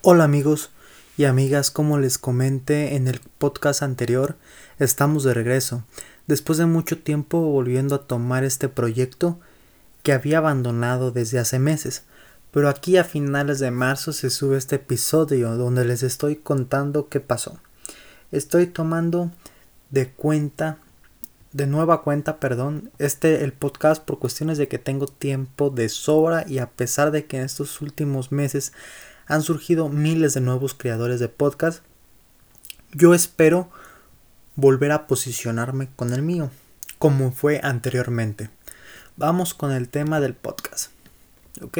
Hola amigos y amigas, como les comenté en el podcast anterior, estamos de regreso, después de mucho tiempo volviendo a tomar este proyecto que había abandonado desde hace meses. Pero aquí a finales de marzo se sube este episodio donde les estoy contando qué pasó. Estoy tomando de cuenta, de nueva cuenta, perdón, este el podcast por cuestiones de que tengo tiempo de sobra y a pesar de que en estos últimos meses han surgido miles de nuevos creadores de podcast. Yo espero volver a posicionarme con el mío, como fue anteriormente. Vamos con el tema del podcast. ¿Ok?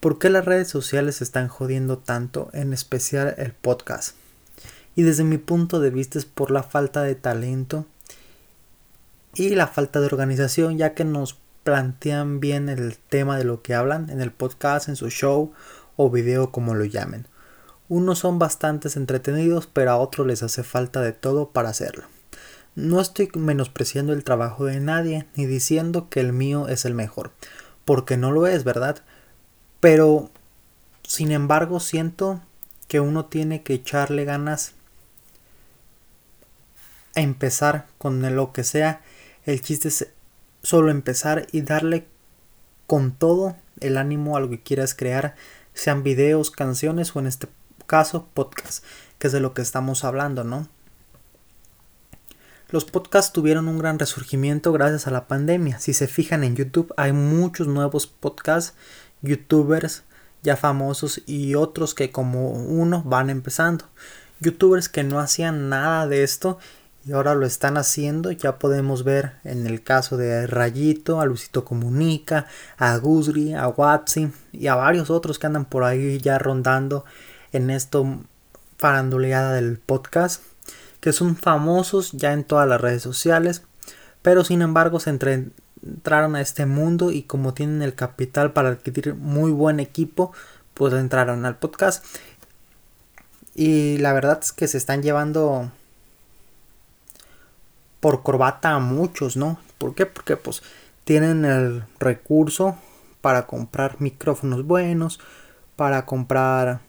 ¿Por qué las redes sociales están jodiendo tanto, en especial el podcast? Y desde mi punto de vista es por la falta de talento y la falta de organización, ya que nos plantean bien el tema de lo que hablan en el podcast, en su show o video como lo llamen. Unos son bastantes entretenidos, pero a otros les hace falta de todo para hacerlo. No estoy menospreciando el trabajo de nadie, ni diciendo que el mío es el mejor, porque no lo es, ¿verdad? Pero, sin embargo, siento que uno tiene que echarle ganas a empezar con lo que sea. El chiste es solo empezar y darle con todo el ánimo a lo que quieras crear, sean videos, canciones o en este caso podcast, que es de lo que estamos hablando, ¿no? Los podcasts tuvieron un gran resurgimiento gracias a la pandemia. Si se fijan en YouTube hay muchos nuevos podcasts, youtubers ya famosos y otros que como uno van empezando. Youtubers que no hacían nada de esto y ahora lo están haciendo. Ya podemos ver en el caso de Rayito, a Luisito Comunica, a Guzri, a Watsi y a varios otros que andan por ahí ya rondando en esto faranduleada del podcast, que son famosos ya en todas las redes sociales, pero sin embargo se entraron a este mundo y como tienen el capital para adquirir muy buen equipo, pues entraron al podcast. Y la verdad es que se están llevando por corbata a muchos, ¿no? ¿Por qué? Porque pues tienen el recurso para comprar micrófonos buenos, para comprar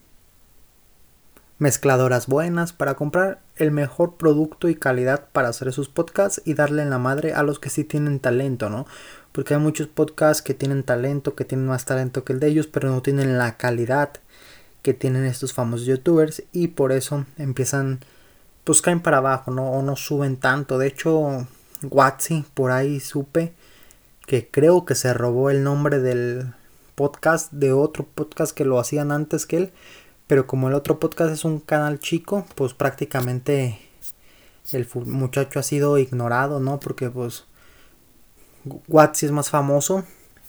mezcladoras buenas, para comprar el mejor producto y calidad para hacer sus podcasts y darle en la madre a los que sí tienen talento, ¿no? Porque hay muchos podcasts que tienen talento, que tienen más talento que el de ellos, pero no tienen la calidad que tienen estos famosos youtubers y por eso empiezan pues caen para abajo, ¿no? O no suben tanto. De hecho, Watsi, por ahí supe que creo que se robó el nombre del podcast de otro podcast que lo hacían antes que él. Pero como el otro podcast es un canal chico, pues prácticamente el muchacho ha sido ignorado, ¿no? Porque pues Watsi es más famoso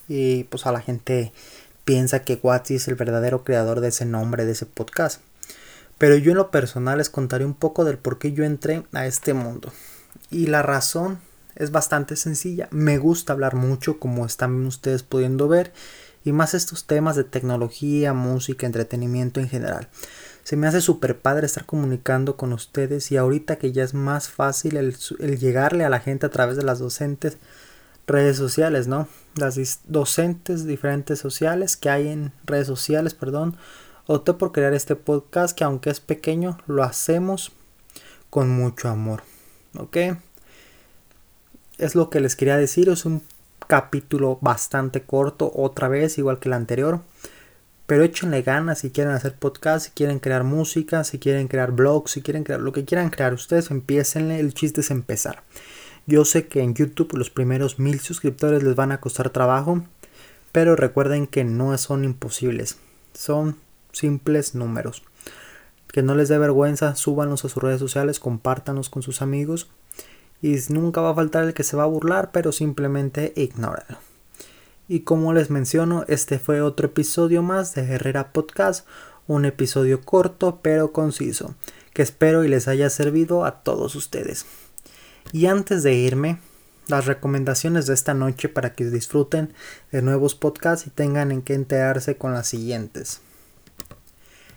y pues a la gente piensa que Watsi es el verdadero creador de ese nombre, de ese podcast. Pero yo en lo personal les contaré un poco del por qué yo entré a este mundo. Y la razón es bastante sencilla. Me gusta hablar mucho, como están ustedes pudiendo ver, y más estos temas de tecnología, música, entretenimiento en general. Se me hace súper padre estar comunicando con ustedes y ahorita que ya es más fácil el, el, llegarle a la gente a través de las docentes redes sociales, ¿no? Las docentes diferentes sociales que hay en redes sociales, perdón, opté por crear este podcast que aunque es pequeño, lo hacemos con mucho amor. ¿Ok? Es lo que les quería decir. Es un capítulo bastante corto, otra vez, igual que el anterior. Pero échenle ganas si quieren hacer podcast, si quieren crear música, si quieren crear blogs, si quieren crear lo que quieran crear ustedes, empiecenle. El chiste es empezar. Yo sé que en YouTube los primeros mil suscriptores les van a costar trabajo, pero recuerden que no son imposibles. Son simples números. Que no les dé vergüenza, súbanlos a sus redes sociales, compártanos con sus amigos. Y nunca va a faltar el que se va a burlar, pero simplemente ignóralo. Y como les menciono, este fue otro episodio más de Herrera Podcast, un episodio corto pero conciso, que espero y les haya servido a todos ustedes. Y antes de irme, las recomendaciones de esta noche para que disfruten de nuevos podcasts y tengan en qué enterarse con las siguientes.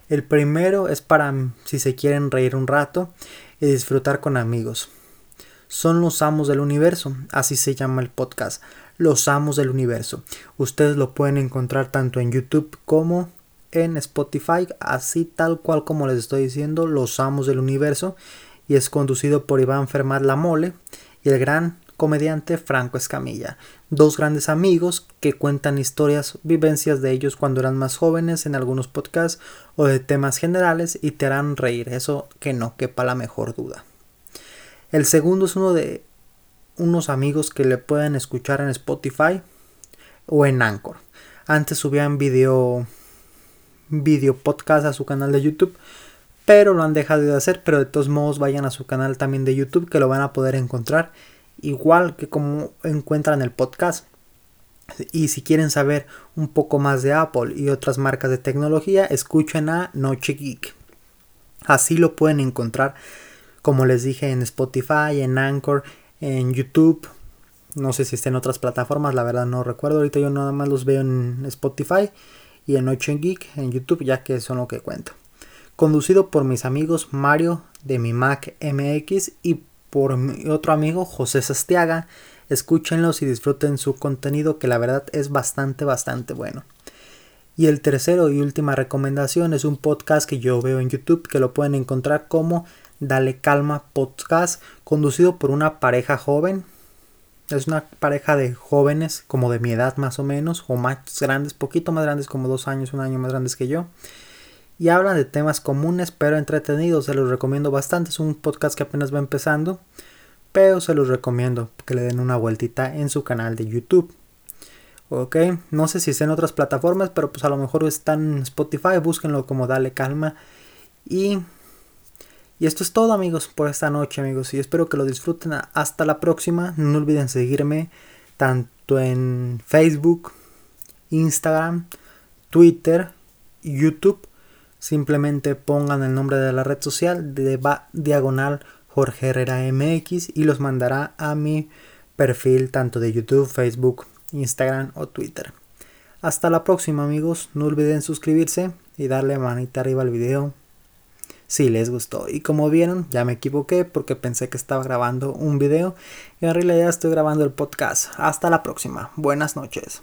El primero es para si se quieren reír un rato y disfrutar con amigos. Son los amos del universo, así se llama el podcast. Los amos del universo. Ustedes lo pueden encontrar tanto en YouTube como en Spotify, así tal cual como les estoy diciendo, Los Amos del Universo, y es conducido por Iván Fermat La Mole y el gran comediante Franco Escamilla, dos grandes amigos que cuentan historias, vivencias de ellos cuando eran más jóvenes en algunos podcasts o de temas generales y te harán reír, eso que no quepa la mejor duda. El segundo es uno de unos amigos que le pueden escuchar en Spotify o en Anchor. Antes subían video video podcast a su canal de YouTube, pero lo han dejado de hacer, pero de todos modos vayan a su canal también de YouTube que lo van a poder encontrar igual que como encuentran el podcast. Y si quieren saber un poco más de Apple y otras marcas de tecnología, escuchen a Noche Geek. Así lo pueden encontrar, como les dije, en Spotify, en Anchor, en YouTube. No sé si está en otras plataformas, la verdad no recuerdo. Ahorita yo nada más los veo en Spotify y en Noche Geek en YouTube, ya que son lo que cuento. Conducido por mis amigos Mario de mi Mac MX y por mi otro amigo José Sastiaga. Escúchenlos y disfruten su contenido que la verdad es bastante, bastante bueno. Y el tercero y última recomendación es un podcast que yo veo en YouTube que lo pueden encontrar como Dale Calma Podcast, conducido por una pareja joven. Es una pareja de jóvenes, como de mi edad más o menos, o más grandes, poquito más grandes, como dos años, un año más grandes que yo y hablan de temas comunes pero entretenidos. Se los recomiendo bastante. Es un podcast que apenas va empezando, pero se los recomiendo que le den una vueltita en su canal de YouTube. Ok, no sé si está en otras plataformas, pero pues a lo mejor están en Spotify. Búsquenlo como Dale Calma. Y, y esto es todo, amigos, por esta noche, amigos. Y espero que lo disfruten. Hasta la próxima. No olviden seguirme tanto en Facebook, Instagram, Twitter, YouTube Simplemente pongan el nombre de la red social de diagonal Jorge Herrera MX y los mandará a mi perfil tanto de YouTube, Facebook, Instagram o Twitter. Hasta la próxima amigos, no olviden suscribirse y darle manita arriba al video si les gustó. Y como vieron, ya me equivoqué porque pensé que estaba grabando un video y en realidad estoy grabando el podcast. Hasta la próxima. Buenas noches.